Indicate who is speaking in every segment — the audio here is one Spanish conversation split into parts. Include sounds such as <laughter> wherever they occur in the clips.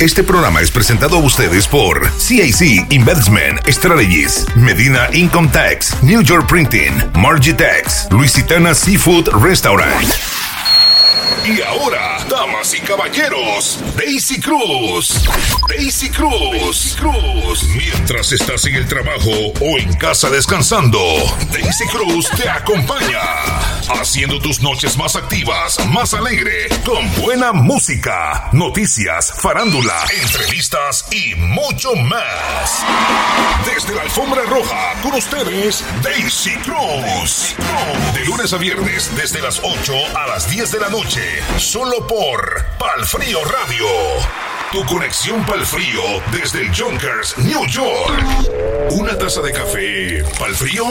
Speaker 1: Este programa es presentado a ustedes por CIC Investment Strategies, Medina Income Tax, New York Printing, Margitex, Luisitana Seafood Restaurant. Y ahora, damas y caballeros, Daisy Cruz. Daisy Cruz. Cruz. Mientras estás en el trabajo o en casa descansando, Daisy Cruz te acompaña. Haciendo tus noches más activas, más alegre, con buena música, noticias, farándula, entrevistas y mucho más. Desde la alfombra roja, con ustedes, Daisy Cruz. De lunes a viernes, desde las 8 a las 10 de la noche, solo por Palfrío Radio. Tu conexión Palfrío desde el Junkers, New York. Una taza de café, Palfrío.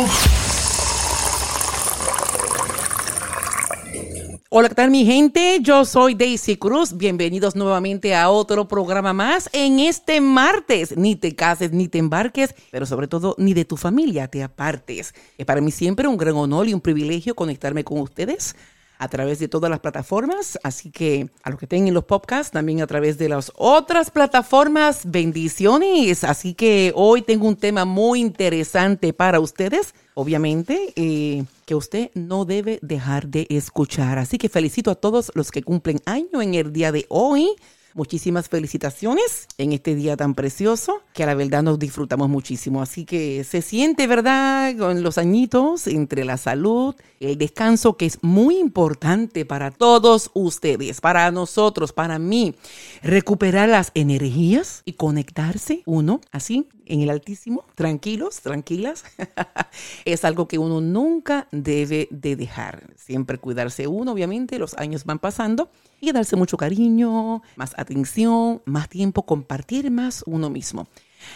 Speaker 2: Hola, ¿qué tal mi gente? Yo soy Daisy Cruz. Bienvenidos nuevamente a otro programa más en este martes. Ni te cases ni te embarques, pero sobre todo ni de tu familia te apartes. Es para mí siempre un gran honor y un privilegio conectarme con ustedes a través de todas las plataformas, así que a los que tengan los podcasts, también a través de las otras plataformas, bendiciones. Así que hoy tengo un tema muy interesante para ustedes, obviamente, eh, que usted no debe dejar de escuchar. Así que felicito a todos los que cumplen año en el día de hoy. Muchísimas felicitaciones en este día tan precioso que a la verdad nos disfrutamos muchísimo. Así que se siente, ¿verdad? Con los añitos entre la salud, el descanso que es muy importante para todos ustedes, para nosotros, para mí. Recuperar las energías y conectarse uno así en el Altísimo, tranquilos, tranquilas, <laughs> es algo que uno nunca debe de dejar. Siempre cuidarse uno, obviamente, los años van pasando y darse mucho cariño, más atención, más tiempo, compartir más uno mismo.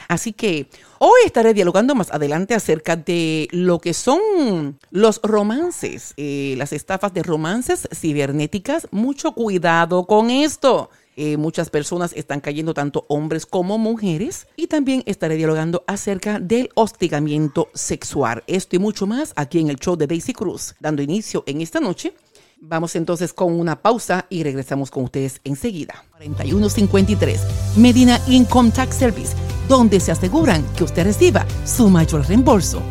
Speaker 2: Así que hoy estaré dialogando más adelante acerca de lo que son los romances, eh, las estafas de romances cibernéticas. Mucho cuidado con esto. Eh, muchas personas están cayendo, tanto hombres como mujeres. Y también estaré dialogando acerca del hostigamiento sexual. Esto y mucho más aquí en el show de Daisy Cruz, dando inicio en esta noche. Vamos entonces con una pausa y regresamos con ustedes enseguida. 4153 Medina Income Tax Service, donde se aseguran que usted reciba su mayor reembolso.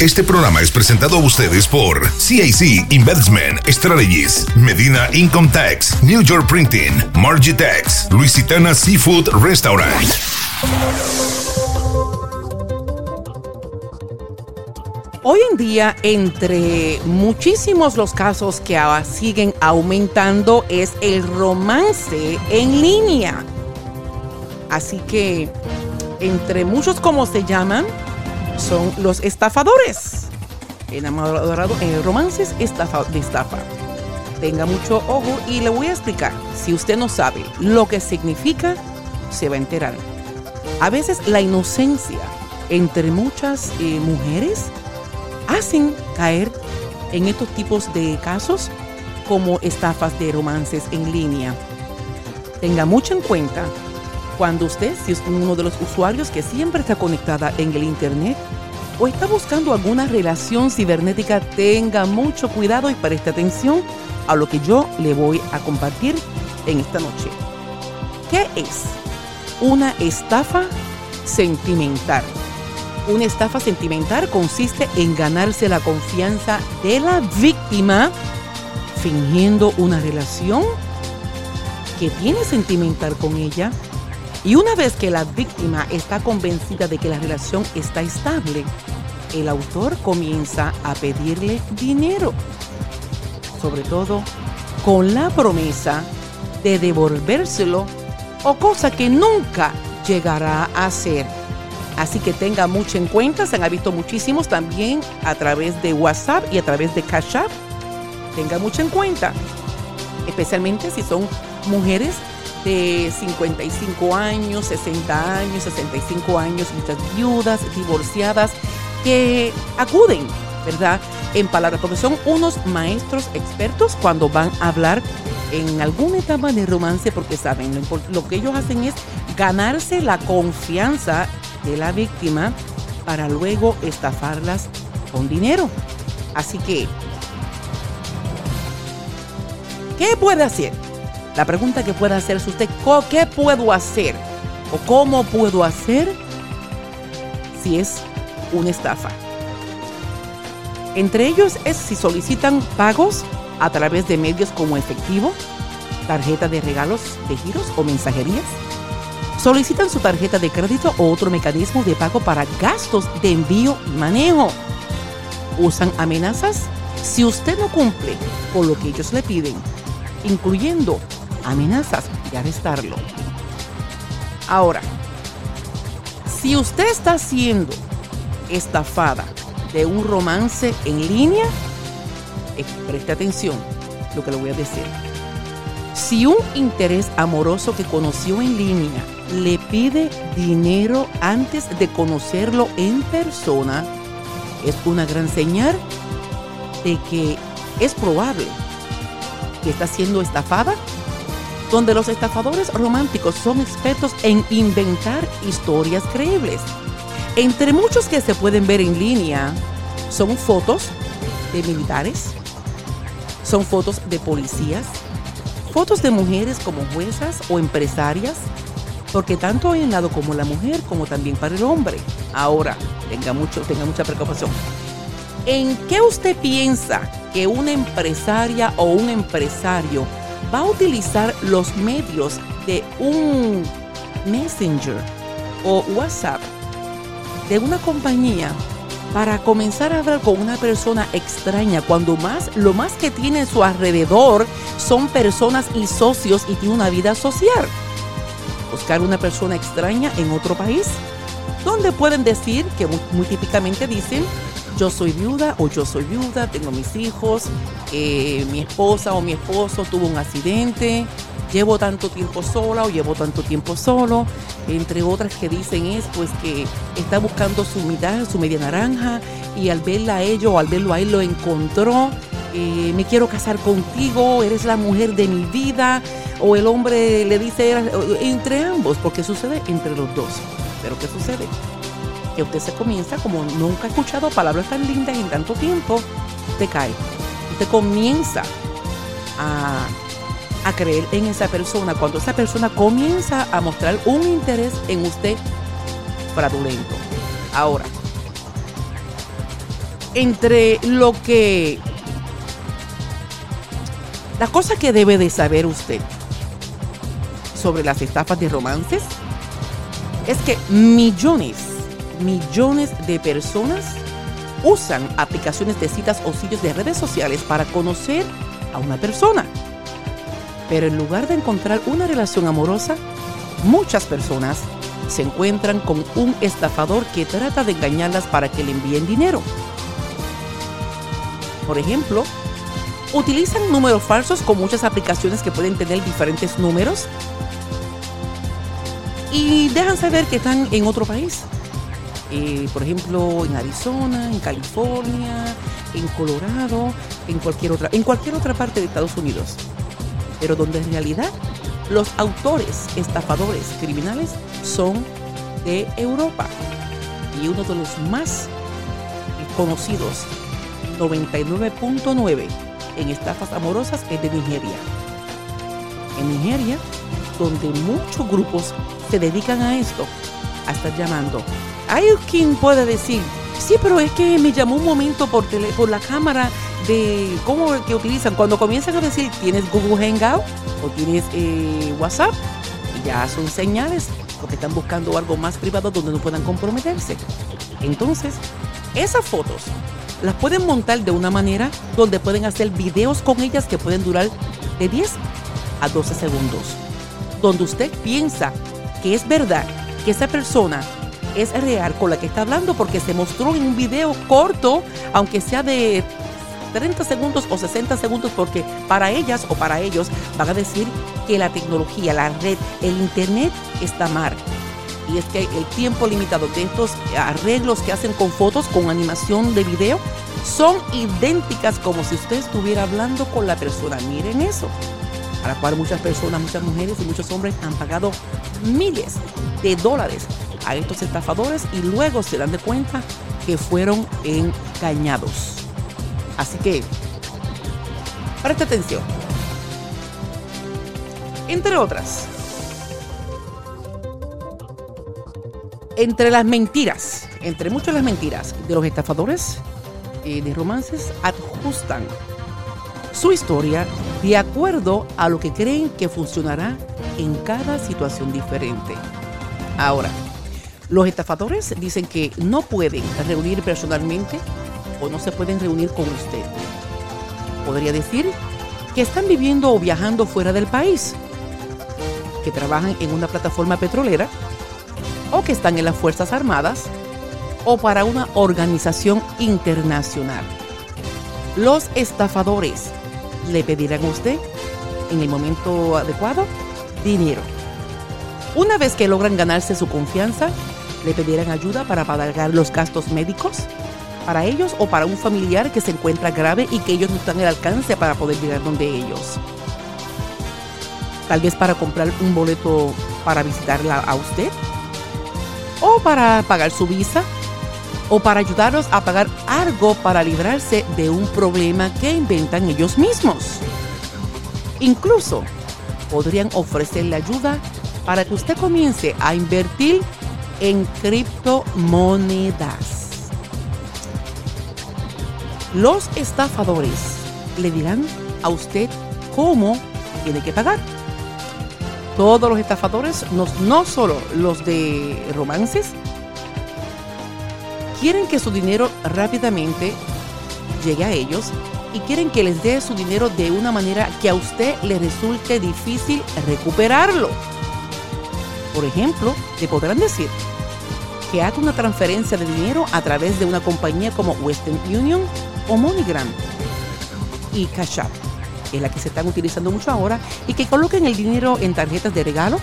Speaker 1: Este programa es presentado a ustedes por CIC Investment Strategies, Medina Income Tax, New York Printing, Margitex, Luisitana Seafood Restaurant.
Speaker 2: Hoy en día, entre muchísimos los casos que siguen aumentando, es el romance en línea. Así que, entre muchos como se llaman, son los estafadores. Enamorado, eh, romances estafa, de estafa. Tenga mucho ojo y le voy a explicar. Si usted no sabe lo que significa, se va a enterar. A veces la inocencia entre muchas eh, mujeres hacen caer en estos tipos de casos como estafas de romances en línea. Tenga mucho en cuenta cuando usted, si es uno de los usuarios que siempre está conectada en el Internet o está buscando alguna relación cibernética, tenga mucho cuidado y preste atención a lo que yo le voy a compartir en esta noche. ¿Qué es una estafa sentimental? Una estafa sentimental consiste en ganarse la confianza de la víctima fingiendo una relación que tiene sentimental con ella. Y una vez que la víctima está convencida de que la relación está estable, el autor comienza a pedirle dinero. Sobre todo con la promesa de devolvérselo o cosa que nunca llegará a hacer. Así que tenga mucho en cuenta, se han visto muchísimos también a través de WhatsApp y a través de Cash App. Tenga mucho en cuenta, especialmente si son mujeres de 55 años, 60 años, 65 años, muchas viudas, divorciadas, que acuden, ¿verdad? En palabras, porque son unos maestros expertos cuando van a hablar en alguna etapa de romance, porque saben, lo, lo que ellos hacen es ganarse la confianza de la víctima para luego estafarlas con dinero. Así que, ¿qué puede hacer? La pregunta que puede hacerse usted, ¿qué puedo hacer? ¿O cómo puedo hacer si es una estafa? Entre ellos es si solicitan pagos a través de medios como efectivo, tarjeta de regalos de giros o mensajerías. Solicitan su tarjeta de crédito o otro mecanismo de pago para gastos de envío y manejo. Usan amenazas si usted no cumple con lo que ellos le piden, incluyendo amenazas de arrestarlo. Ahora, si usted está siendo estafada de un romance en línea, eh, preste atención lo que le voy a decir. Si un interés amoroso que conoció en línea le pide dinero antes de conocerlo en persona, es una gran señal de que es probable que está siendo estafada, donde los estafadores románticos son expertos en inventar historias creíbles. Entre muchos que se pueden ver en línea son fotos de militares, son fotos de policías, fotos de mujeres como juezas o empresarias, porque tanto hay en lado como la mujer como también para el hombre. Ahora, tenga, mucho, tenga mucha preocupación. ¿En qué usted piensa que una empresaria o un empresario va a utilizar los medios de un Messenger o WhatsApp de una compañía para comenzar a hablar con una persona extraña cuando más lo más que tiene a su alrededor son personas y socios y tiene una vida social. Buscar una persona extraña en otro país donde pueden decir que muy, típicamente dicen yo soy viuda o yo soy viuda, tengo mis hijos, eh, mi esposa o mi esposo tuvo un accidente, llevo tanto tiempo sola o llevo tanto tiempo solo, entre otras que dicen es pues que está buscando su mitad, su media naranja y al verla a ellos o al verlo a él lo encontró, eh, me quiero casar contigo, eres la mujer de mi vida, o el hombre le dice entre ambos, porque sucede entre los dos. Pero ¿qué sucede? Que usted se comienza, como nunca ha escuchado palabras tan lindas en tanto tiempo, te cae. Usted comienza a a creer en esa persona, cuando esa persona comienza a mostrar un interés en usted fraudulento. Ahora, entre lo que... La cosa que debe de saber usted sobre las estafas de romances es que millones, millones de personas usan aplicaciones de citas o sitios de redes sociales para conocer a una persona. Pero en lugar de encontrar una relación amorosa, muchas personas se encuentran con un estafador que trata de engañarlas para que le envíen dinero. Por ejemplo, utilizan números falsos con muchas aplicaciones que pueden tener diferentes números y dejan saber que están en otro país. Eh, por ejemplo, en Arizona, en California, en Colorado, en cualquier otra, en cualquier otra parte de Estados Unidos pero donde en realidad los autores estafadores criminales son de Europa. Y uno de los más conocidos, 99.9 en estafas amorosas, es de Nigeria. En Nigeria, donde muchos grupos se dedican a esto, a estar llamando. Hay quien puede decir, sí, pero es que me llamó un momento por, tele, por la cámara de cómo que utilizan. Cuando comienzan a decir tienes Google Hangout o tienes eh, WhatsApp, ya son señales porque están buscando algo más privado donde no puedan comprometerse. Entonces, esas fotos las pueden montar de una manera donde pueden hacer videos con ellas que pueden durar de 10 a 12 segundos. Donde usted piensa que es verdad que esa persona es real con la que está hablando porque se mostró en un video corto, aunque sea de 30 segundos o 60 segundos porque para ellas o para ellos van a decir que la tecnología, la red, el internet está mal. Y es que el tiempo limitado de estos arreglos que hacen con fotos, con animación de video, son idénticas como si usted estuviera hablando con la persona. Miren eso. A la cual muchas personas, muchas mujeres y muchos hombres han pagado miles de dólares a estos estafadores y luego se dan de cuenta que fueron engañados. Así que, presta atención. entre otras. Entre las mentiras, entre muchas las mentiras de los estafadores eh, de romances, ajustan su historia de acuerdo a lo que creen que funcionará en cada situación diferente. Ahora, los estafadores dicen que no pueden reunir personalmente o no se pueden reunir con usted. Podría decir que están viviendo o viajando fuera del país, que trabajan en una plataforma petrolera o que están en las Fuerzas Armadas o para una organización internacional. Los estafadores le pedirán a usted en el momento adecuado dinero. Una vez que logran ganarse su confianza, le pedirán ayuda para pagar los gastos médicos para ellos o para un familiar que se encuentra grave y que ellos no están al alcance para poder llegar donde ellos. Tal vez para comprar un boleto para visitarla a usted o para pagar su visa o para ayudarlos a pagar algo para librarse de un problema que inventan ellos mismos. Incluso podrían ofrecerle ayuda para que usted comience a invertir en criptomonedas. Los estafadores le dirán a usted cómo tiene que pagar. Todos los estafadores, no, no solo los de romances, quieren que su dinero rápidamente llegue a ellos y quieren que les dé su dinero de una manera que a usted le resulte difícil recuperarlo. Por ejemplo, le podrán decir que haga una transferencia de dinero a través de una compañía como Western Union o MoneyGram y Cash App, que es la que se están utilizando mucho ahora, y que coloquen el dinero en tarjetas de regalo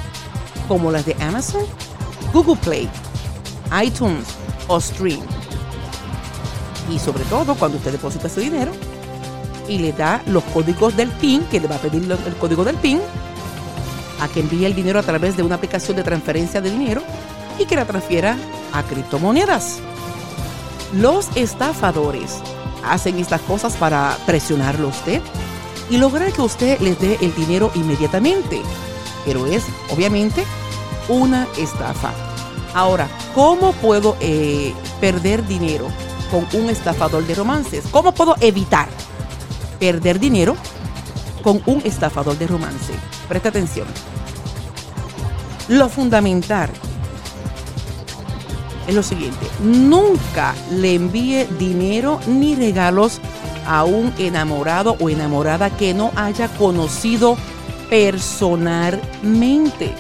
Speaker 2: como las de Amazon, Google Play, iTunes o Stream. Y sobre todo cuando usted deposita su dinero y le da los códigos del PIN, que le va a pedir el código del PIN, a que envíe el dinero a través de una aplicación de transferencia de dinero y que la transfiera a criptomonedas. Los estafadores hacen estas cosas para presionarlo a usted y lograr que usted les dé el dinero inmediatamente. Pero es, obviamente, una estafa. Ahora, ¿cómo puedo eh, perder dinero con un estafador de romances? ¿Cómo puedo evitar perder dinero con un estafador de romance? Presta atención. Lo fundamental es lo siguiente, nunca le envíe dinero ni regalos a un enamorado o enamorada que no haya conocido personalmente.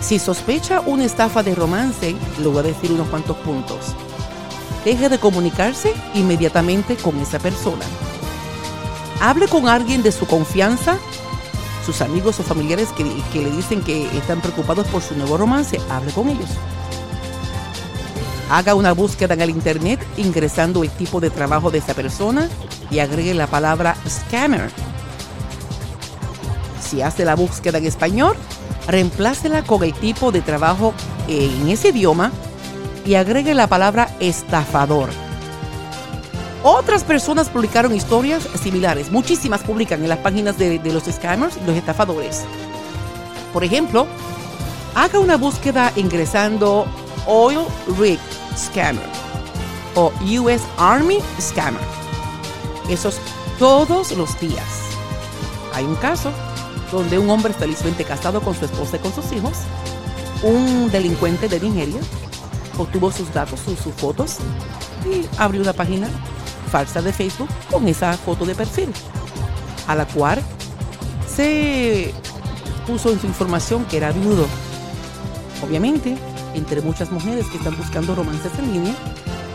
Speaker 2: Si sospecha una estafa de romance, le voy a decir unos cuantos puntos. Deje de comunicarse inmediatamente con esa persona. Hable con alguien de su confianza, sus amigos o familiares que, que le dicen que están preocupados por su nuevo romance, hable con ellos. Haga una búsqueda en el Internet ingresando el tipo de trabajo de esa persona y agregue la palabra scammer. Si hace la búsqueda en español, reemplácela con el tipo de trabajo en ese idioma y agregue la palabra estafador. Otras personas publicaron historias similares. Muchísimas publican en las páginas de, los scammers los estafadores. Por ejemplo, haga una búsqueda ingresando Oil Rig Scammer o US Army Scammer. Esos todos los días. Hay un caso donde un hombre felizmente casado con su esposa y con sus hijos, un delincuente de Nigeria, obtuvo sus datos, sus, sus fotos y abrió una página falsa de Facebook con esa foto de perfil, a la cual se puso en su información que era viudo. Obviamente, entre muchas mujeres que están buscando romances en línea,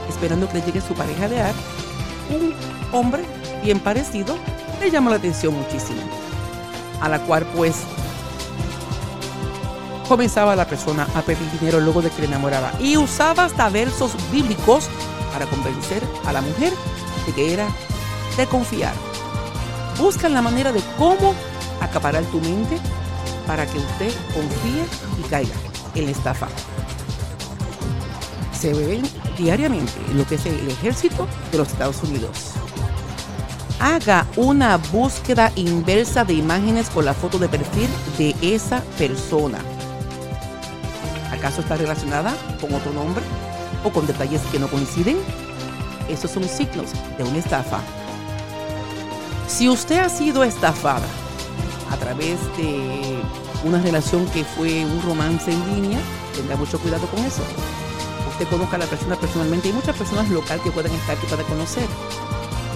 Speaker 2: esperando que le llegue su pareja de ar, un hombre bien parecido le llama la atención muchísimo. A la cual pues comenzaba la persona a pedir dinero luego de que le enamoraba y usaba hasta versos bíblicos para convencer a la mujer de que era de confiar. Buscan la manera de cómo acaparar tu mente para que usted confíe y caiga en la estafa se ven diariamente en lo que es el ejército de los Estados Unidos. haga una búsqueda inversa de imágenes con la foto de perfil de esa persona. ¿Acaso está relacionada con otro nombre o con detalles que no coinciden? Esos son signos de una estafa. Si usted ha sido estafada a través de una relación que fue un romance en línea, tenga mucho cuidado con eso. Usted conozca a la persona personalmente. Hay muchas personas locales que pueden estar que pueda conocer.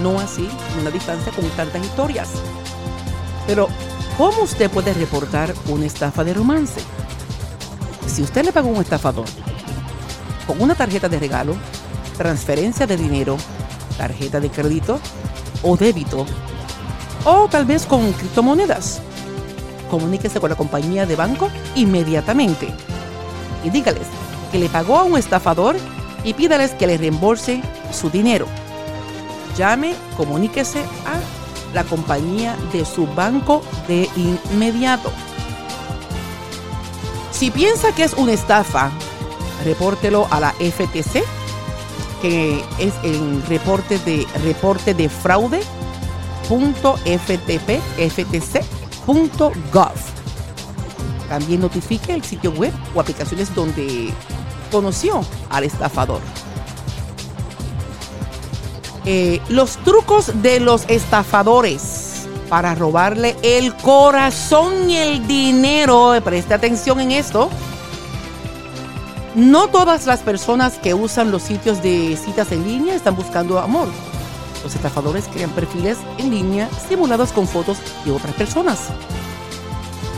Speaker 2: No así, una distancia con tantas historias. Pero, ¿cómo usted puede reportar una estafa de romance? Si usted le pagó un estafador con una tarjeta de regalo, transferencia de dinero, tarjeta de crédito o débito, o tal vez con criptomonedas, comuníquese con la compañía de banco inmediatamente y dígales que le pagó a un estafador y pídales que le reembolse su dinero. Llame, comuníquese a la compañía de su banco de inmediato. Si piensa que es una estafa, repórtelo a la FTC, que es el reporte de reporte de fraude.ftp.ftc.gov. También notifique el sitio web o aplicaciones donde conoció al estafador. Eh, los trucos de los estafadores para robarle el corazón y el dinero. Preste atención en esto. No todas las personas que usan los sitios de citas en línea están buscando amor. Los estafadores crean perfiles en línea simulados con fotos de otras personas.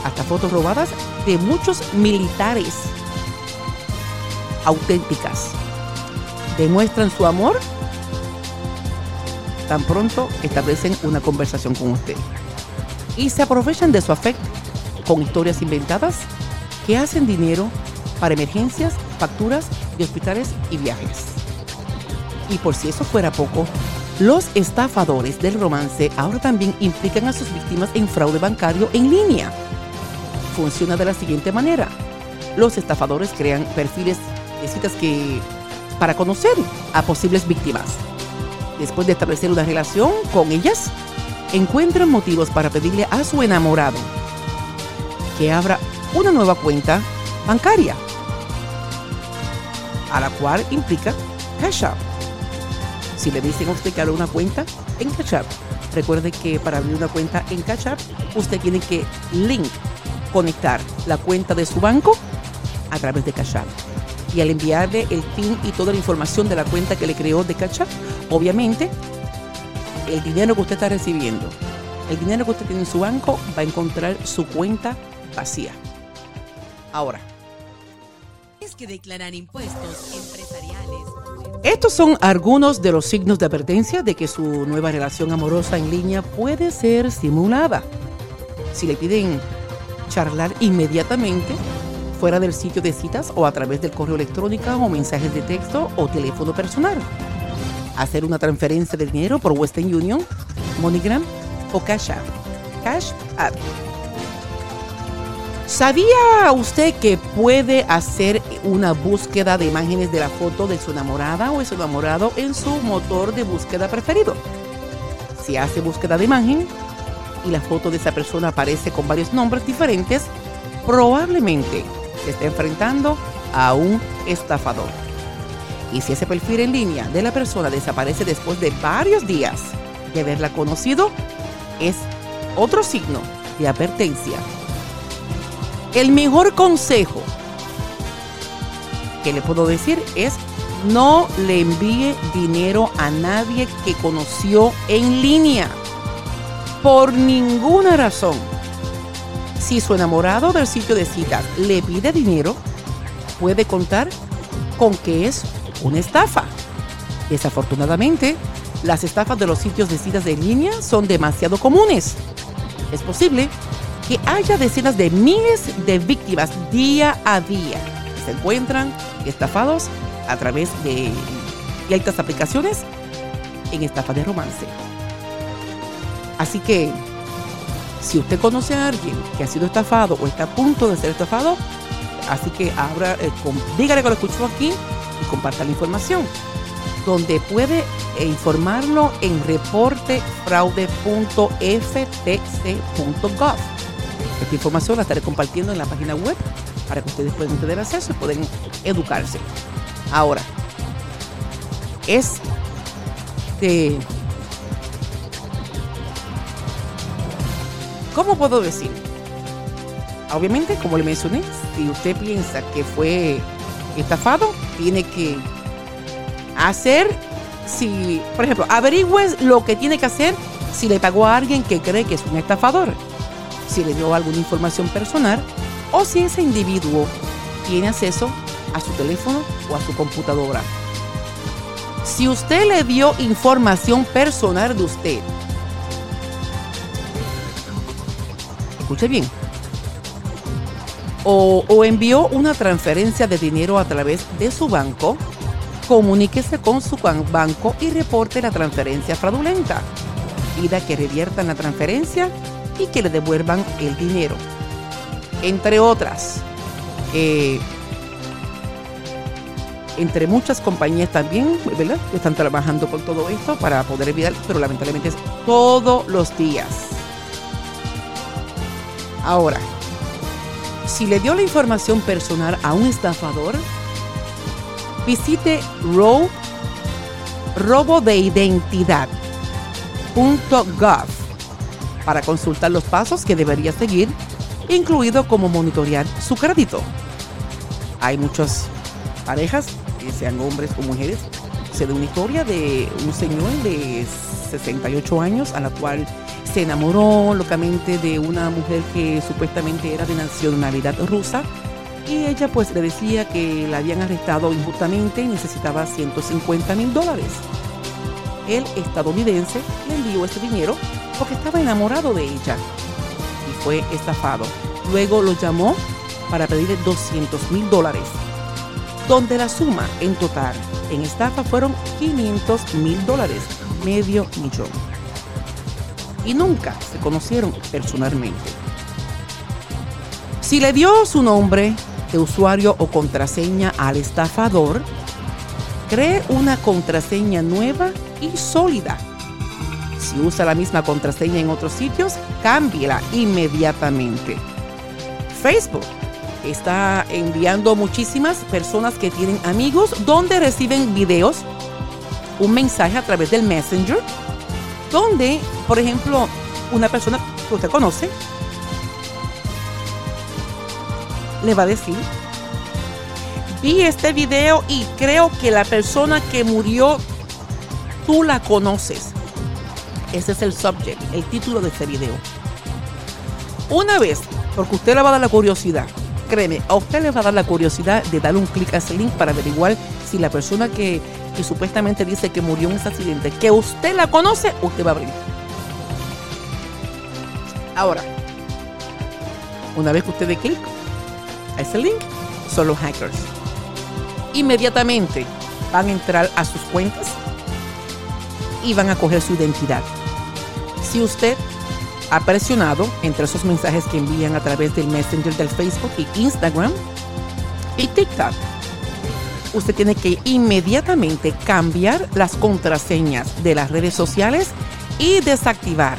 Speaker 2: Hasta fotos robadas de muchos militares auténticas. Demuestran su amor tan pronto establecen una conversación con usted. Y se aprovechan de su afecto con historias inventadas que hacen dinero para emergencias, facturas de hospitales y viajes. Y por si eso fuera poco, los estafadores del romance ahora también implican a sus víctimas en fraude bancario en línea. Funciona de la siguiente manera. Los estafadores crean perfiles de citas que para conocer a posibles víctimas después de establecer una relación con ellas, encuentran motivos para pedirle a su enamorado que abra una nueva cuenta bancaria, a la cual implica Cash App. Si le dicen a usted que abra una cuenta en Cash App, recuerde que para abrir una cuenta en Cash App, usted tiene que link, conectar la cuenta de su banco a través de Cash App y al enviarle el PIN y toda la información de la cuenta que le creó de Cash App, obviamente el dinero que usted está recibiendo, el dinero que usted tiene en su banco va a encontrar su cuenta vacía. Ahora. Que declarar impuestos empresariales. Estos son algunos de los signos de advertencia de que su nueva relación amorosa en línea puede ser simulada. Si le piden charlar inmediatamente, fuera del sitio de citas o a través del correo electrónico o mensajes de texto o teléfono personal. Hacer una transferencia de dinero por Western Union, MoneyGram o Cash App. Cash App. ¿Sabía usted que puede hacer una búsqueda de imágenes de la foto de su enamorada o de su enamorado en su motor de búsqueda preferido? Si hace búsqueda de imagen y la foto de esa persona aparece con varios nombres diferentes, probablemente se está enfrentando a un estafador. Y si ese perfil en línea de la persona desaparece después de varios días de haberla conocido, es otro signo de advertencia. El mejor consejo que le puedo decir es no le envíe dinero a nadie que conoció en línea. Por ninguna razón si su enamorado del sitio de citas le pide dinero, puede contar con que es una estafa. Desafortunadamente, las estafas de los sitios de citas de línea son demasiado comunes. Es posible que haya decenas de miles de víctimas día a día que se encuentran estafados a través de ciertas aplicaciones en estafa de romance. Así que si usted conoce a alguien que ha sido estafado o está a punto de ser estafado, así que abra, eh, dígale que lo escuchó aquí y comparta la información. donde puede informarlo en reportefraude.ftc.gov. Esta información la estaré compartiendo en la página web para que ustedes puedan tener acceso y pueden educarse. Ahora, es de... ¿Cómo puedo decir? Obviamente, como le mencioné, si usted piensa que fue estafado, tiene que hacer, si, por ejemplo, averigüe lo que tiene que hacer si le pagó a alguien que cree que es un estafador, si le dio alguna información personal o si ese individuo tiene acceso a su teléfono o a su computadora. Si usted le dio información personal de usted, escuche bien, o, envió una transferencia de dinero a través de su banco, comuníquese con su banco y reporte la transferencia fraudulenta. Pida que reviertan la transferencia y que le devuelvan el dinero. Entre otras, eh, entre muchas compañías también, ¿verdad? Están trabajando con todo esto para poder evitar, pero lamentablemente es todos los días. Ahora, si le dio la información personal a un estafador, visite robo, robo de identidad.gov para consultar los pasos que debería seguir, incluido como monitorear su crédito. Hay muchas parejas, sean hombres o mujeres, se da una historia de un señor de 68 años a la cual se enamoró locamente de una mujer que supuestamente era de nacionalidad rusa y ella pues le decía que la habían arrestado injustamente y necesitaba 150 mil dólares. El estadounidense le envió ese dinero porque estaba enamorado de ella y fue estafado. Luego lo llamó para pedirle 200 mil dólares, donde la suma en total en estafa fueron 500 mil dólares, medio millón. Y nunca se conocieron personalmente. Si le dio su nombre, de usuario o contraseña al estafador, cree una contraseña nueva y sólida. Si usa la misma contraseña en otros sitios, cámbiela inmediatamente. Facebook está enviando muchísimas personas que tienen amigos donde reciben videos, un mensaje a través del Messenger, donde, por ejemplo, una persona que usted conoce le va a decir, vi este video y creo que la persona que murió, tú la conoces. Ese es el subject, el título de este video. Una vez, porque usted le va a dar la curiosidad, créeme, a usted le va a dar la curiosidad de darle un clic a ese link para averiguar si la persona que, que supuestamente dice que murió en ese accidente, que usted la conoce, usted va a abrir. Ahora, una vez que usted dé clic, ese link son los hackers. Inmediatamente van a entrar a sus cuentas y van a coger su identidad. Si usted ha presionado entre esos mensajes que envían a través del Messenger del Facebook y Instagram y TikTok, usted tiene que inmediatamente cambiar las contraseñas de las redes sociales y desactivar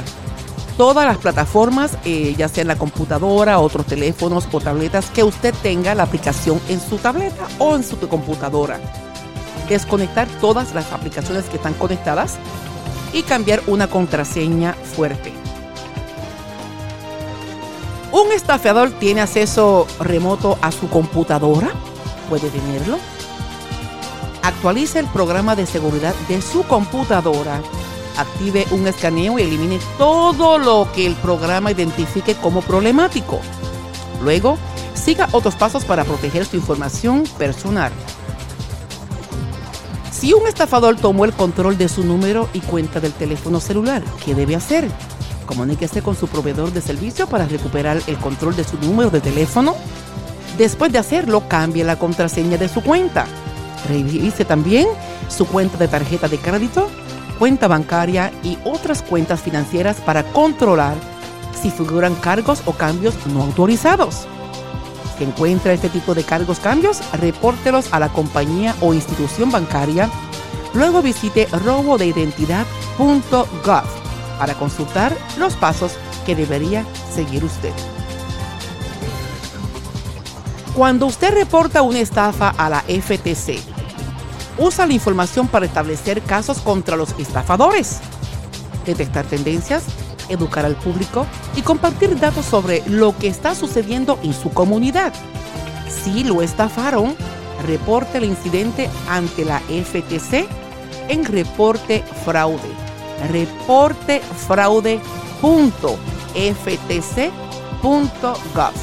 Speaker 2: todas las plataformas, eh, ya sea en la computadora, otros teléfonos o tabletas, que usted tenga la aplicación en su tableta o en su computadora. Desconectar todas las aplicaciones que están conectadas y cambiar una contraseña fuerte. ¿Un estafador tiene acceso remoto a su computadora? ¿Puede tenerlo? Actualice el programa de seguridad de su computadora active un escaneo y elimine todo lo que el programa identifique como problemático. Luego, siga otros pasos para proteger su información personal. Si un estafador tomó el control de su número y cuenta del teléfono celular, ¿qué debe hacer? Comuníquese con su proveedor de servicio para recuperar el control de su número de teléfono. Después de hacerlo, cambie la contraseña de su cuenta. Revise también su cuenta de tarjeta de crédito cuenta bancaria y otras cuentas financieras para controlar si figuran cargos o cambios no autorizados. Encuentra este tipo de cargos cambios, repórtelos a la compañía o institución bancaria Luego visite robodeidentidad.gov para consultar los pasos que debería seguir usted. Cuando usted reporta una estafa a la FTC, usa la información para establecer casos contra los estafadores, detectar tendencias, educar al público y compartir datos sobre lo que está sucediendo en su comunidad. Si lo estafaron, reporte el incidente ante la FTC en reporte fraude. Reportefraude.ftc.gov.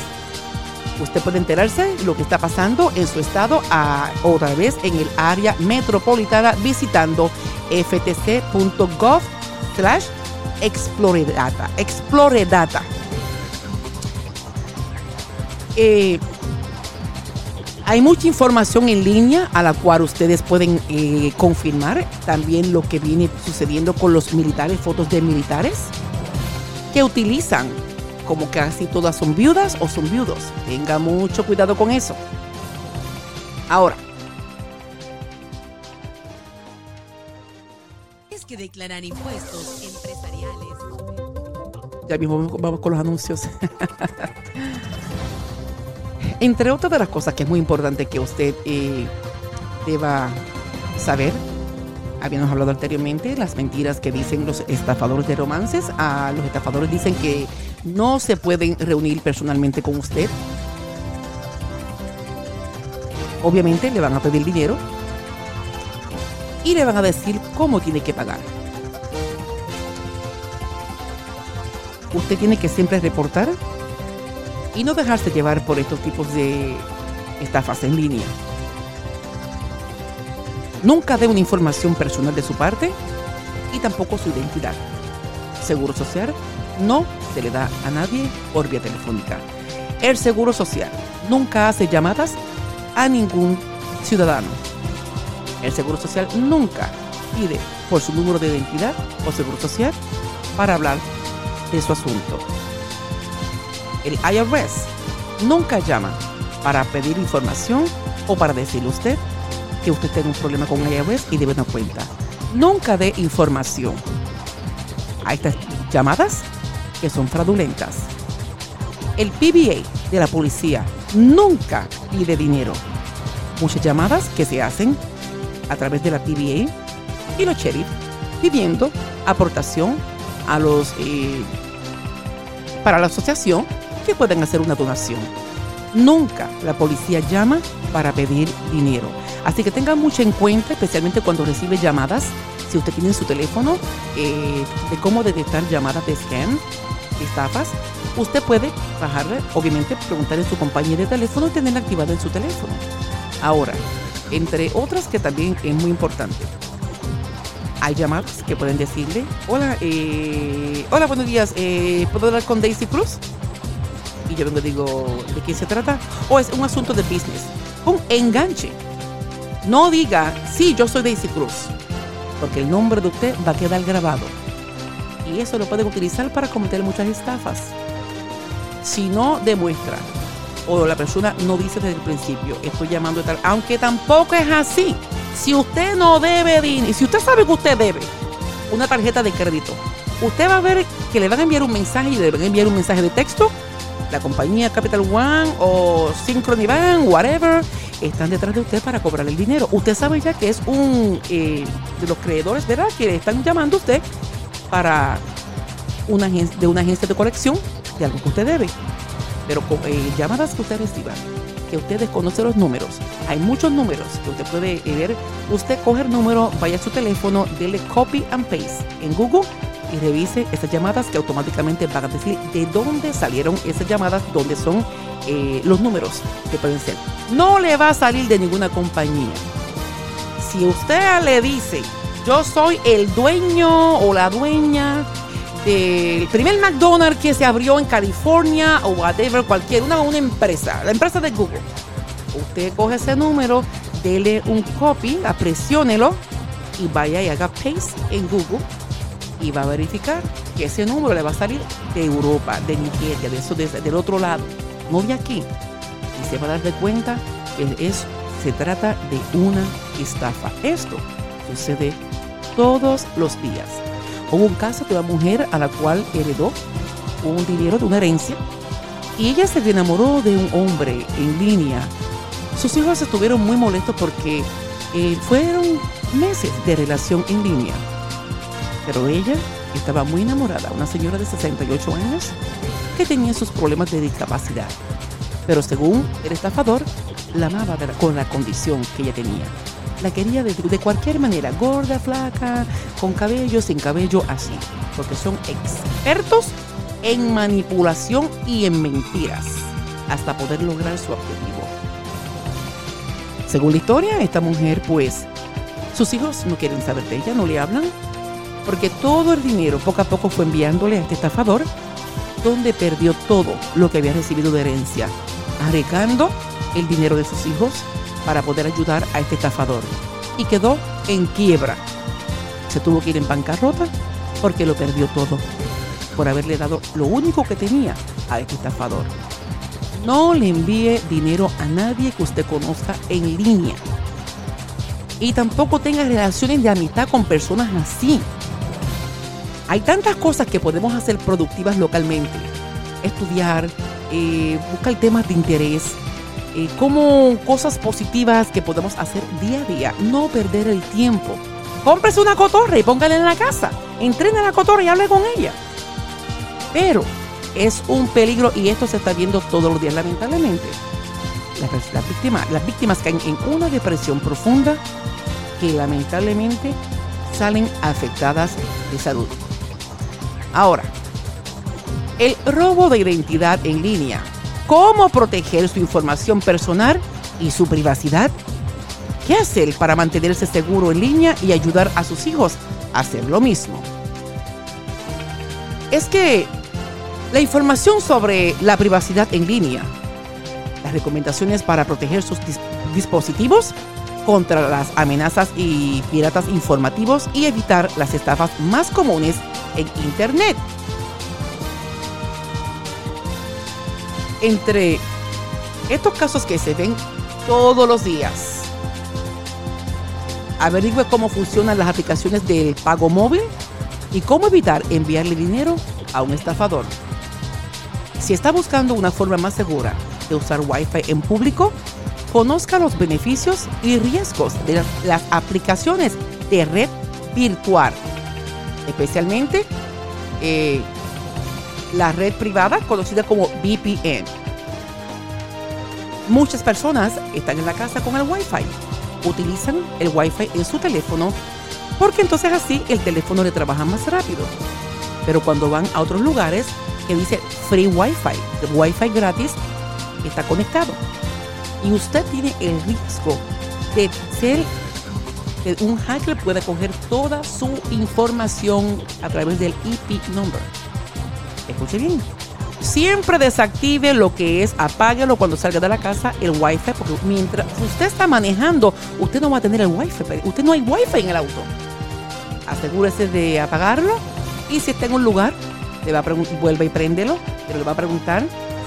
Speaker 2: Usted puede enterarse de lo que está pasando en su estado a, otra vez en el área metropolitana visitando ftc.gov slash exploredata. Exploredata. Eh, hay mucha información en línea a la cual ustedes pueden eh, confirmar también lo que viene sucediendo con los militares, fotos de militares que utilizan como casi todas son viudas o son viudos. Tenga mucho cuidado con eso. Ahora.
Speaker 3: Declarar impuestos empresariales.
Speaker 2: Ya mismo vamos con los anuncios. Entre otras de las cosas que es muy importante que usted eh, deba saber, habíamos hablado anteriormente, las mentiras que dicen los estafadores de romances. A los estafadores dicen que no se pueden reunir personalmente con usted. Obviamente le van a pedir dinero y le van a decir cómo tiene que pagar. Usted tiene que siempre reportar y no dejarse llevar por estos tipos de estafas en línea. Nunca dé una información personal de su parte y tampoco su identidad. Seguro Social no se le da a nadie por vía telefónica. El Seguro Social nunca hace llamadas a ningún ciudadano. El Seguro Social nunca pide por su número de identidad o Seguro Social para hablar de su asunto. El IRS nunca llama para pedir información o para decirle a usted que usted tiene un problema con el IRS y debe una cuenta. Nunca dé información a estas llamadas que son fraudulentas. El PBA de la policía nunca pide dinero. Muchas llamadas que se hacen a través de la PBA y los sheriff pidiendo aportación a los eh, para la asociación que pueden hacer una donación. Nunca la policía llama para pedir dinero. Así que tenga mucho en cuenta, especialmente cuando recibe llamadas, si usted tiene en su teléfono, eh, de cómo detectar llamadas de scam, estafas. Usted puede bajarle, obviamente, preguntar en su compañía de teléfono y tenerla activada en su teléfono. Ahora, entre otras que también es muy importante, hay llamadas que pueden decirle, hola, eh, hola, buenos días, eh, ¿puedo hablar con Daisy Cruz? Y yo vengo y digo, ¿de qué se trata? O es un asunto de business. Un enganche. No diga, sí, yo soy Daisy Cruz, porque el nombre de usted va a quedar grabado. Y eso lo pueden utilizar para cometer muchas estafas. Si no demuestra o la persona no dice desde el principio, estoy llamando tal, aunque tampoco es así. Si usted no debe dinero, si usted sabe que usted debe una tarjeta de crédito, usted va a ver que le van a enviar un mensaje y le van a enviar un mensaje de texto. La compañía Capital One o Synchrony Bank, whatever, están detrás de usted para cobrar el dinero. Usted sabe ya que es un eh, de los creedores, ¿verdad? Que están llamando a usted para una de una agencia de colección de algo que usted debe. Pero eh, llamadas que usted reciba, que usted desconoce los números, hay muchos números que usted puede eh, ver. Usted coge el número, vaya a su teléfono, dele copy and paste en Google y revise esas llamadas que automáticamente van a decir de dónde salieron esas llamadas, dónde son eh, los números que pueden ser. No le va a salir de ninguna compañía. Si usted le dice, yo soy el dueño o la dueña del primer McDonald's que se abrió en California o whatever, cualquier, una, una empresa, la empresa de Google. Usted coge ese número, dele un copy, apresiónelo y vaya y haga paste en Google y va a verificar que ese número le va a salir de Europa, de Nigeria, de eso, del otro lado, no de aquí. Y se va a dar de cuenta que es, se trata de una estafa. Esto sucede todos los días. Hubo un caso de una mujer a la cual heredó un dinero de una herencia y ella se enamoró de un hombre en línea. Sus hijos estuvieron muy molestos porque eh, fueron meses de relación en línea. Pero ella estaba muy enamorada, una señora de 68 años que tenía sus problemas de discapacidad. Pero según el estafador, la amaba con la condición que ella tenía. La quería de, de cualquier manera, gorda, flaca, con cabello, sin cabello, así. Porque son expertos en manipulación y en mentiras hasta poder lograr su objetivo. Según la historia, esta mujer, pues, sus hijos no quieren saber de ella, no le hablan, porque todo el dinero poco a poco fue enviándole a este estafador, donde perdió todo lo que había recibido de herencia, arrecando el dinero de sus hijos para poder ayudar a este estafador. Y quedó en quiebra. Se tuvo que ir en bancarrota porque lo perdió todo por haberle dado lo único que tenía a este estafador. No le envíe dinero a nadie que usted conozca en línea. Y tampoco tenga relaciones de amistad con personas así. Hay tantas cosas que podemos hacer productivas localmente. Estudiar, eh, buscar temas de interés, eh, como cosas positivas que podemos hacer día a día. No perder el tiempo. Cómprese una cotorra y póngala en la casa. Entrene a la cotorra y hable con ella. Pero es un peligro y esto se está viendo todos los días lamentablemente. Las víctimas caen en una depresión profunda que lamentablemente salen afectadas de salud. Ahora, el robo de identidad en línea. ¿Cómo proteger su información personal y su privacidad? ¿Qué hacer para mantenerse seguro en línea y ayudar a sus hijos a hacer lo mismo? Es que la información sobre la privacidad en línea, las recomendaciones para proteger sus dispositivos contra las amenazas y piratas informativos y evitar las estafas más comunes en Internet. Entre estos casos que se ven todos los días, averigüe cómo funcionan las aplicaciones del pago móvil y cómo evitar enviarle dinero a un estafador. Si está buscando una forma más segura de usar Wi-Fi en público, conozca los beneficios y riesgos de las, aplicaciones de red virtual, especialmente eh, la red privada conocida como VPN. Muchas personas están en la casa con el Wi-Fi, utilizan el Wi-Fi en su teléfono porque entonces así el teléfono le trabaja más rápido. Pero cuando van a otros lugares, que dice Free Wi-Fi, Wi-Fi gratis, está conectado. Y usted tiene el riesgo de ser que un hacker pueda coger toda su información a través del IP number. Escuche bien. Siempre desactive lo que es, apáguelo cuando salga de la casa el Wi-Fi, porque mientras usted está manejando, usted no va a tener el Wi-Fi. Usted no hay Wi-Fi en el auto. Asegúrese de apagarlo y si está en un lugar le va a vuelve y préndelo, pero le va a preguntar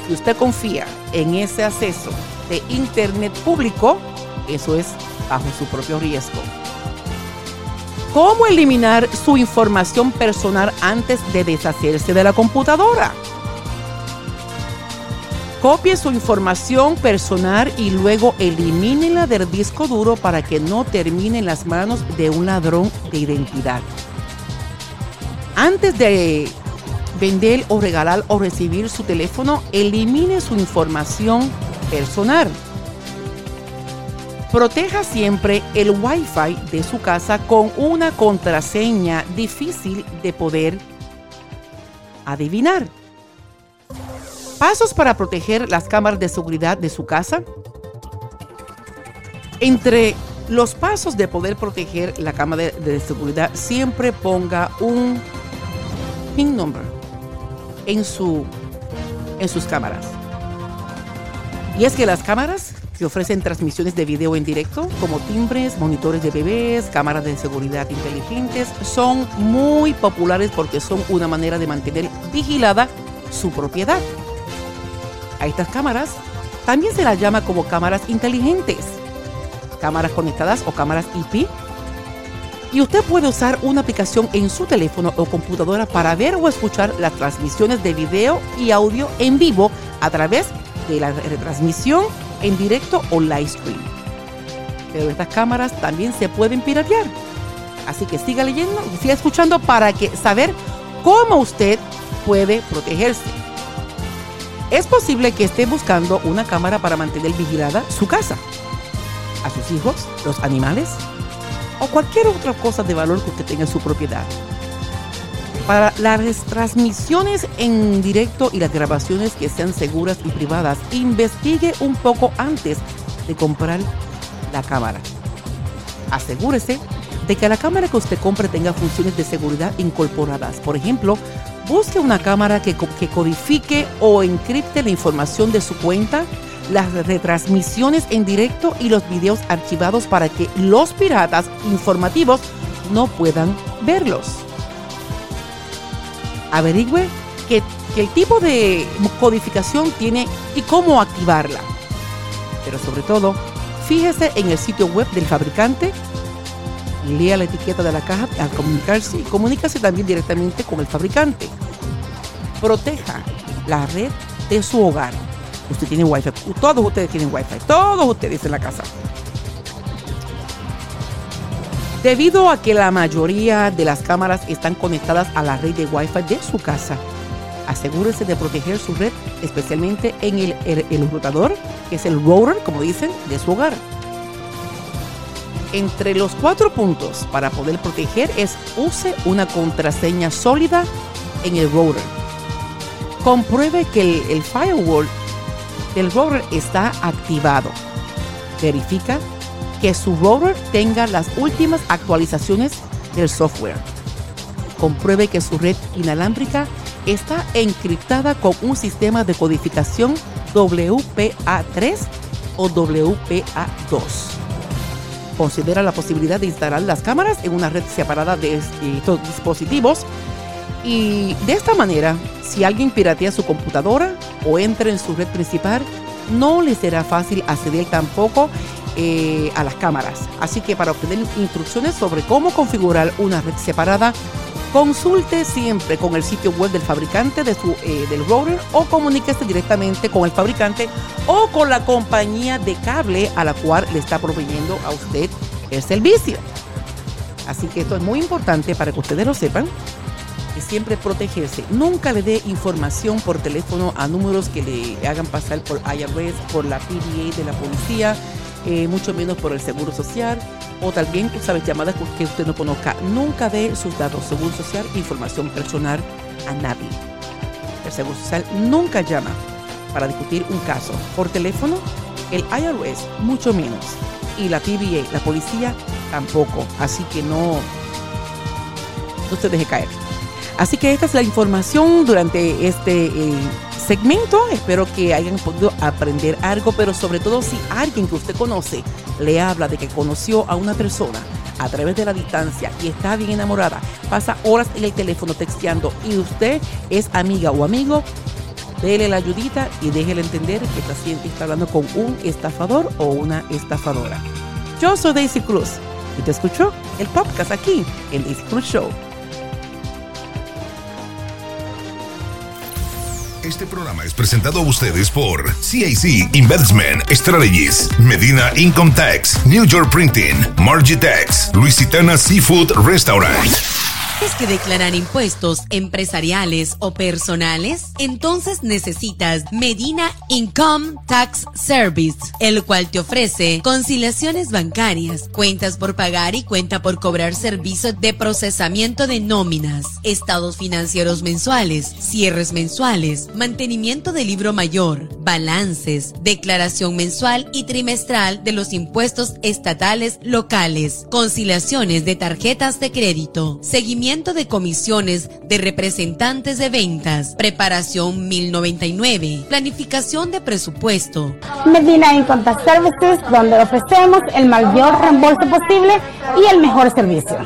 Speaker 2: si usted confía en ese acceso de internet público, eso es bajo su propio riesgo. ¿Cómo eliminar su información personal antes de deshacerse de la computadora? Copie su información personal y luego elimínela del disco duro para que no termine en las manos de un ladrón de identidad. Antes de vender o regalar o recibir su teléfono, elimine su información personal. Proteja siempre el Wi-Fi de su casa con una contraseña difícil de poder adivinar. Pasos para proteger las cámaras de seguridad de su casa. Entre los pasos de poder proteger la cámara de, de seguridad, siempre ponga un PIN number en, su, en sus cámaras. Y es que las cámaras que ofrecen transmisiones de video en directo, como timbres, monitores de bebés, cámaras de seguridad inteligentes, son muy populares porque son una manera de mantener vigilada su propiedad. A estas cámaras también se las llama como cámaras inteligentes, cámaras conectadas o cámaras IP. Y usted puede usar una aplicación en su teléfono o computadora para ver o escuchar las transmisiones de video y audio en vivo a través de la retransmisión en directo o live stream. Pero estas cámaras también se pueden piratear. Así que siga leyendo siga escuchando para que saber cómo usted puede protegerse. Es posible que esté buscando una cámara para mantener vigilada su casa, a sus hijos, los animales o cualquier otra cosa de valor que usted tenga en su propiedad. Para las transmisiones en directo y las grabaciones que sean seguras y privadas, investigue un poco antes de comprar la cámara. Asegúrese de que la cámara que usted compre tenga funciones de seguridad incorporadas. Por ejemplo, busque una cámara que, que codifique o encripte la información de su cuenta, las retransmisiones en directo y los videos archivados para que los piratas informativos no puedan verlos. Averigüe qué, qué tipo de codificación tiene y cómo activarla. Pero sobre todo, fíjese en el sitio web del fabricante lea la etiqueta de la caja al comunicarse y comunícase también directamente con el fabricante. Proteja la red de su hogar. Usted tiene wifi, todos ustedes tienen wifi, todos ustedes en la casa. Debido a que la mayoría de las cámaras están conectadas a la red de wifi de su casa, asegúrese de proteger su red, especialmente en el, el, rotador, que es el router, como dicen, de su hogar. Entre los cuatro puntos para poder proteger es use una contraseña sólida en el router. Compruebe que el, el firewall del router está activado. Verifica que su router tenga las últimas actualizaciones del software. Compruebe que su red inalámbrica está encriptada con un sistema de codificación WPA3 o WPA2 considera la posibilidad de instalar las cámaras en una red separada de estos dispositivos. Y de esta manera, si alguien piratea su computadora o entra en su red principal, no le será fácil acceder tampoco eh, a las cámaras. Así que para obtener instrucciones sobre cómo configurar una red separada, consulte siempre con el sitio web del fabricante de su, eh, del router o comuníquese directamente con el fabricante o con la compañía de cable a la cual le está proveyendo a usted el servicio. Así que esto es muy importante para que ustedes lo sepan. Y siempre protegerse. Nunca le dé información por teléfono a números que le hagan pasar por IRS, por la PDA de la policía, eh, mucho menos por el seguro social o también, sabes, llamadas que usted no conozca. Nunca dé sus datos, seguro social, información personal a nadie. El seguro social nunca llama para discutir un caso por teléfono. El IRS mucho menos. Y la PBA, la policía, tampoco. Así que no, no se deje caer. Así que esta es la información durante este eh, segmento. Espero que hayan podido aprender algo, pero sobre todo si alguien que usted conoce le habla de que conoció a una persona a través de la distancia y está bien enamorada, pasa horas en el teléfono texteando y usted es amiga o amigo, déle la ayudita y déjele entender que está hablando con un estafador o una estafadora. Yo soy Daisy Cruz y te escucho el podcast aquí en Daisy Cruz Show.
Speaker 1: Este programa es presentado a ustedes por CIC Investment Strategies, Medina Income Tax, New York Printing, Margitex, Luisitana Seafood Restaurant.
Speaker 3: ¿Tienes que declarar impuestos empresariales o personales? Entonces necesitas Medina Income Tax Service, el cual te ofrece conciliaciones bancarias, cuentas por pagar y cuenta por cobrar servicios de procesamiento de nóminas, estados financieros mensuales, cierres mensuales, mantenimiento de libro mayor, balances, declaración mensual y trimestral de los impuestos estatales locales, conciliaciones de tarjetas de crédito, seguimiento de comisiones de representantes de ventas, preparación 1099, planificación de presupuesto.
Speaker 4: Medina Income Tax Services, donde ofrecemos el mayor reembolso posible y el mejor servicio.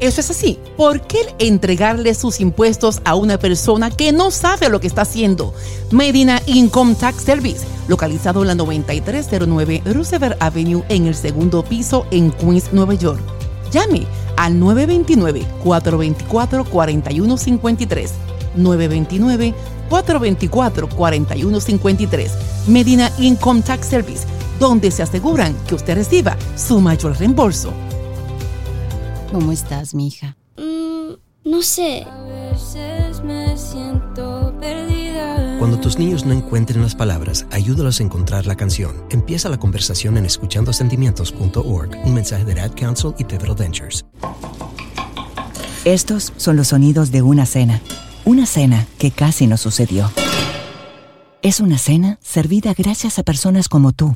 Speaker 2: Eso es así. ¿Por qué entregarle sus impuestos a una persona que no sabe lo que está haciendo? Medina Income Tax Service, localizado en la 9309 Roosevelt Avenue en el segundo piso en Queens, Nueva York Llame al 929-424-4153. 929-424-4153. Medina Income Tax Service, donde se aseguran que usted reciba su mayor reembolso.
Speaker 5: ¿Cómo estás, mija?
Speaker 6: Mm, no sé.
Speaker 7: Cuando tus niños no encuentren las palabras, ayúdalos a encontrar la canción. Empieza la conversación en escuchandosentimientos.org. Un mensaje de Ad Council y Pivotal Ventures.
Speaker 8: Estos son los sonidos de una cena. Una cena que casi no sucedió. Es una cena servida gracias a personas como tú.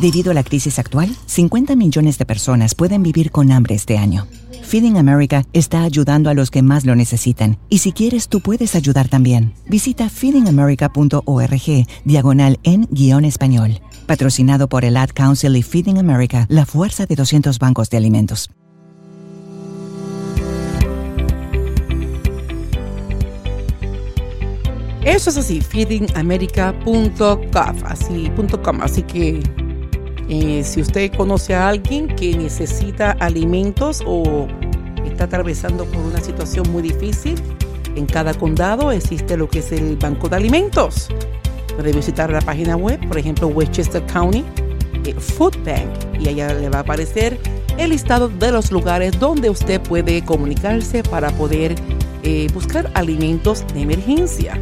Speaker 8: Debido a la crisis actual, 50 millones de personas pueden vivir con hambre este año. Feeding America está ayudando a los que más lo necesitan. Y si quieres, tú puedes ayudar también. Visita feedingamerica.org, diagonal en guion español. Patrocinado por el Ad Council y Feeding America, la fuerza de 200 bancos de alimentos.
Speaker 2: Eso es así, feedingamerica.com, así, .com, así que eh, si usted conoce a alguien que necesita alimentos o está atravesando por una situación muy difícil, en cada condado existe lo que es el Banco de Alimentos. Puede visitar la página web, por ejemplo, Westchester County eh, Food Bank, y allá le va a aparecer el listado de los lugares donde usted puede comunicarse para poder eh, buscar alimentos de emergencia.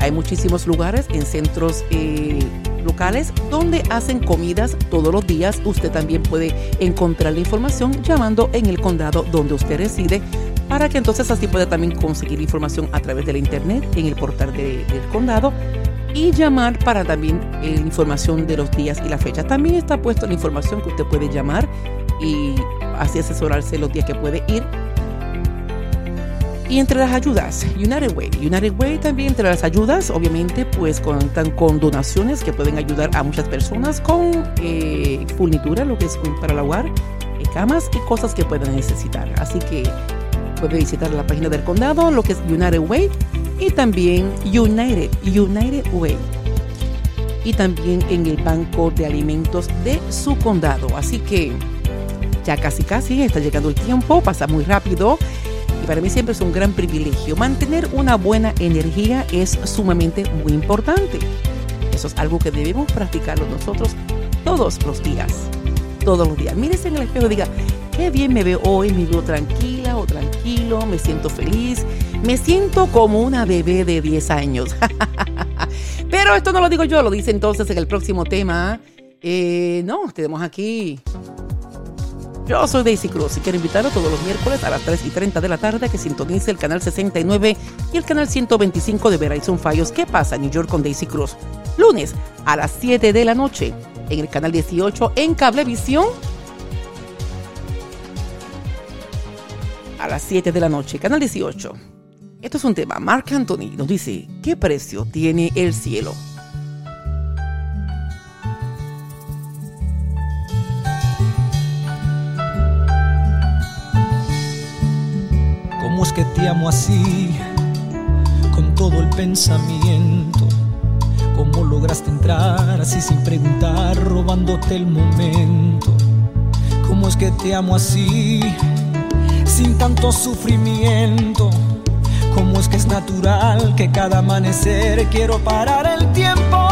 Speaker 2: Hay muchísimos lugares en centros eh, locales donde hacen comidas todos los días. Usted también puede encontrar la información llamando en el condado donde usted reside para que entonces así pueda también conseguir información a través de la internet en el portal de- del condado y llamar para también eh, información de los días y la fecha. También está puesto la información que usted puede llamar y así asesorarse los días que puede ir y entre las ayudas, United Way. United Way también entre las ayudas, obviamente, pues cuentan con donaciones que pueden ayudar a muchas personas con eh, lo que es para el hogar, eh, camas y cosas que puedan necesitar. Así que puede visitar la página del condado, lo que es United Way, y también United, United Way. Y también en el banco de alimentos de su condado. Así que ya casi casi está llegando el tiempo, pasa muy rápido. Para mí siempre es un gran privilegio. Mantener una buena energía es sumamente muy importante. Eso es algo que debemos practicarlo nosotros todos los días. Todos los días. Mírese en el espejo y diga, qué bien me veo hoy, me veo tranquila o tranquilo, me siento feliz, me siento como una bebé de 10 años. <laughs> Pero esto no lo digo yo, lo dice entonces en el próximo tema. Eh, no, tenemos aquí yo soy Daisy Cruz y quiero invitarlo todos los miércoles a las 3 y 30 de la tarde a que sintonice el canal 69 y el canal 125 de Verizon Fallos. ¿Qué pasa en New York con Daisy Cruz? Lunes a las 7 de la noche en el canal 18 en Cablevisión. A las 7 de la noche, canal 18. Esto es un tema. Mark Anthony nos dice, ¿qué precio tiene el cielo?
Speaker 9: ¿Cómo es que te amo así? Con todo el pensamiento. ¿Cómo lograste entrar así sin preguntar, robándote el momento? ¿Cómo es que te amo así? Sin tanto sufrimiento. ¿Cómo es que es natural que cada amanecer quiero parar el tiempo?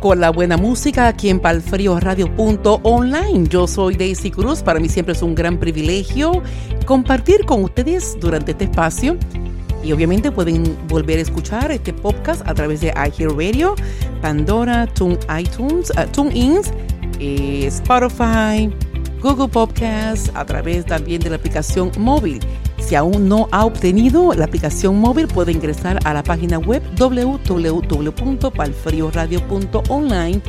Speaker 9: Con la
Speaker 2: buena música aquí en palfrioradio.online. Yo soy Daisy Cruz. Para mí siempre es un gran privilegio compartir con ustedes durante este espacio. Y obviamente pueden volver a escuchar este podcast a través de iHeartRadio, Pandora, Tune iTunes, uh, TuneIns, eh, Spotify, Google Podcast, a través también de la aplicación móvil. Si aún no ha obtenido la aplicación móvil, puede ingresar a la página web www.palfrioradio.online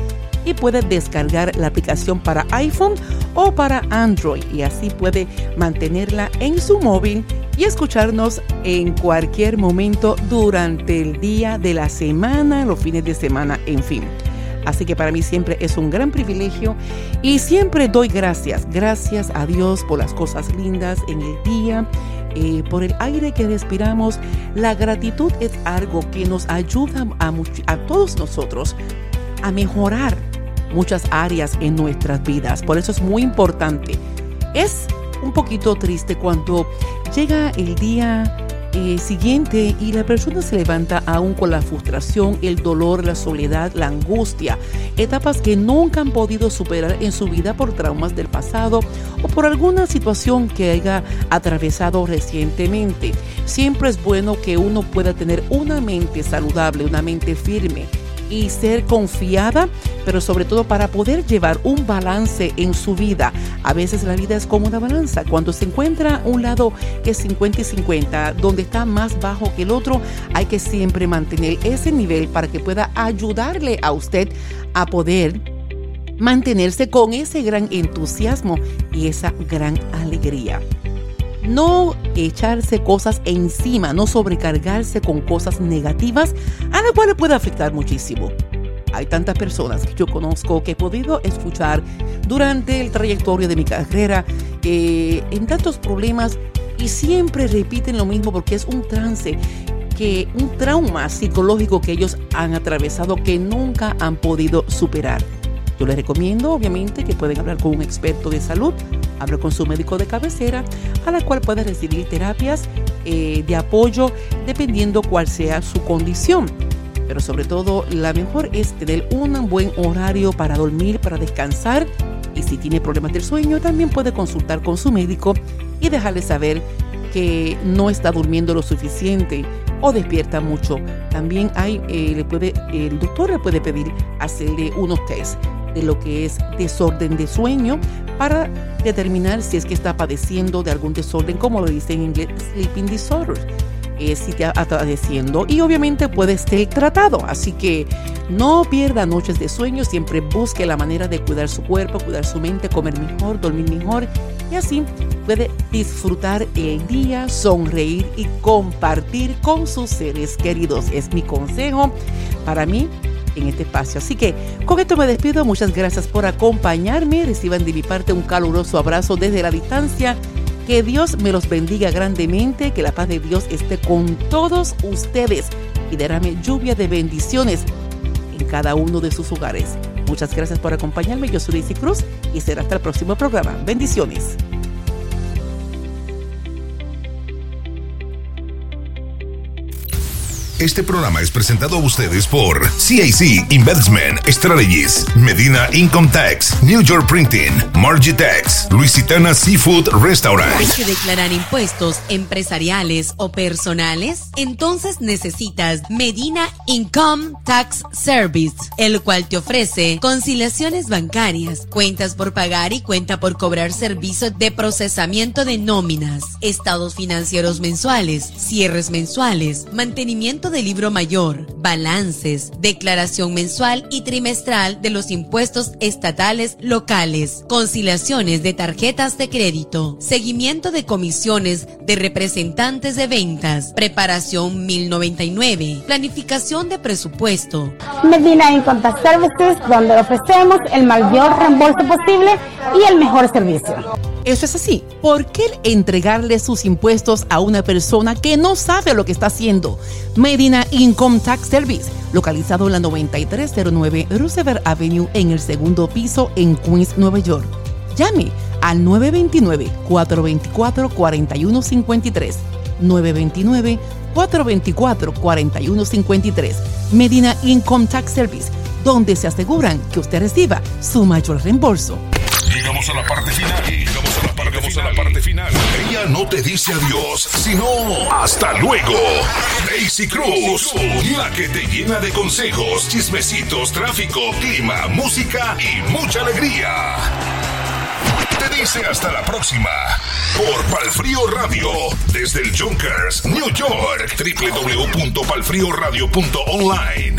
Speaker 2: y puede descargar la aplicación para iPhone o para Android y así puede mantenerla en su móvil y escucharnos en cualquier momento durante el día de la semana, los fines de semana, en fin. Así que para mí siempre es un gran privilegio y siempre doy gracias, gracias a Dios por las cosas lindas en el día, eh, por el aire que respiramos. La gratitud es algo que nos ayuda a, a todos nosotros a mejorar muchas áreas en nuestras vidas. Por eso es muy importante. Es un poquito triste cuando llega el día eh, siguiente y la persona se levanta aún con la frustración, el dolor, la soledad, la angustia, etapas que nunca han podido superar en su vida por traumas del pasado o por alguna situación que haya atravesado recientemente. Siempre es bueno que uno pueda tener una mente saludable, una mente firme y ser confiada, pero sobre todo para poder llevar un balance en su vida. A veces la vida es como una balanza. Cuando se encuentra un lado que es 50 y 50, donde está más bajo que el otro, hay que siempre mantener ese nivel para que pueda ayudarle a usted a poder mantenerse con ese gran entusiasmo y esa gran alegría. No echarse cosas encima, no sobrecargarse con cosas negativas a las cuales puede afectar muchísimo. Hay tantas personas que yo conozco que he podido escuchar durante el trayectorio de mi carrera eh, en tantos problemas y siempre repiten lo mismo porque es un trance que un trauma psicológico que ellos han atravesado que nunca han podido superar. Yo les recomiendo, obviamente, que pueden hablar con un experto de salud, hablar con su médico de cabecera, a la cual puede recibir terapias eh, de apoyo dependiendo cuál sea su condición. Pero sobre todo, la mejor es tener un buen horario para dormir, para descansar. Y si tiene problemas del sueño, también puede consultar con su médico y dejarle saber que no está durmiendo lo suficiente o despierta mucho. También hay, eh, le puede, el doctor le puede pedir hacerle unos test de lo que es desorden de sueño para determinar si es que está padeciendo de algún desorden, como lo dice en inglés, sleeping disorder. Eh, si te está padeciendo y obviamente puede ser tratado. Así que no pierda noches de sueño, siempre busque la manera de cuidar su cuerpo, cuidar su mente, comer mejor, dormir mejor y así puede disfrutar el día, sonreír y compartir con sus seres queridos. Es mi consejo para mí en este espacio. Así que con esto me despido. Muchas gracias por acompañarme. Reciban de mi parte un caluroso abrazo desde la distancia. Que Dios me los bendiga grandemente, que la paz de Dios esté con todos ustedes y derrame lluvia de bendiciones en cada uno de sus hogares. Muchas gracias por acompañarme. Yo soy Daisy Cruz y será hasta el próximo programa. Bendiciones.
Speaker 1: Este programa es presentado a ustedes por CIC Investment Strategies, Medina Income Tax, New York Printing, Margitex, Luisitana Seafood Restaurant.
Speaker 3: ¿Hay declarar impuestos empresariales o personales? Entonces necesitas Medina Income Tax Service, el cual te ofrece conciliaciones bancarias, cuentas por pagar y cuenta por cobrar servicios de procesamiento de nóminas, estados financieros mensuales, cierres mensuales, mantenimiento de libro mayor, balances, declaración mensual y trimestral de los impuestos estatales locales, conciliaciones de tarjetas de crédito, seguimiento de comisiones de representantes de ventas, preparación 1099, planificación de presupuesto.
Speaker 4: Medina Income Tax Services, donde ofrecemos el mayor reembolso posible y el mejor servicio.
Speaker 2: Eso es así. ¿Por qué entregarle sus impuestos a una persona que no sabe lo que está haciendo? Medina Income Tax Service, localizado en la 9309 Roosevelt Avenue en el segundo piso en Queens, Nueva York. Llame al 929-424-4153. 929-424-4153. Medina Income Tax Service, donde se aseguran que usted reciba su mayor reembolso.
Speaker 1: Llegamos a la parte final. Llegamos a la parte, Llegamos a la parte final. Ella no te dice adiós, sino hasta luego. Daisy Cruz, la que te llena de consejos, chismecitos, tráfico, clima, música y mucha alegría. Te dice hasta la próxima por Palfrío Radio desde el Junkers, New York, www.palfrioradio.online.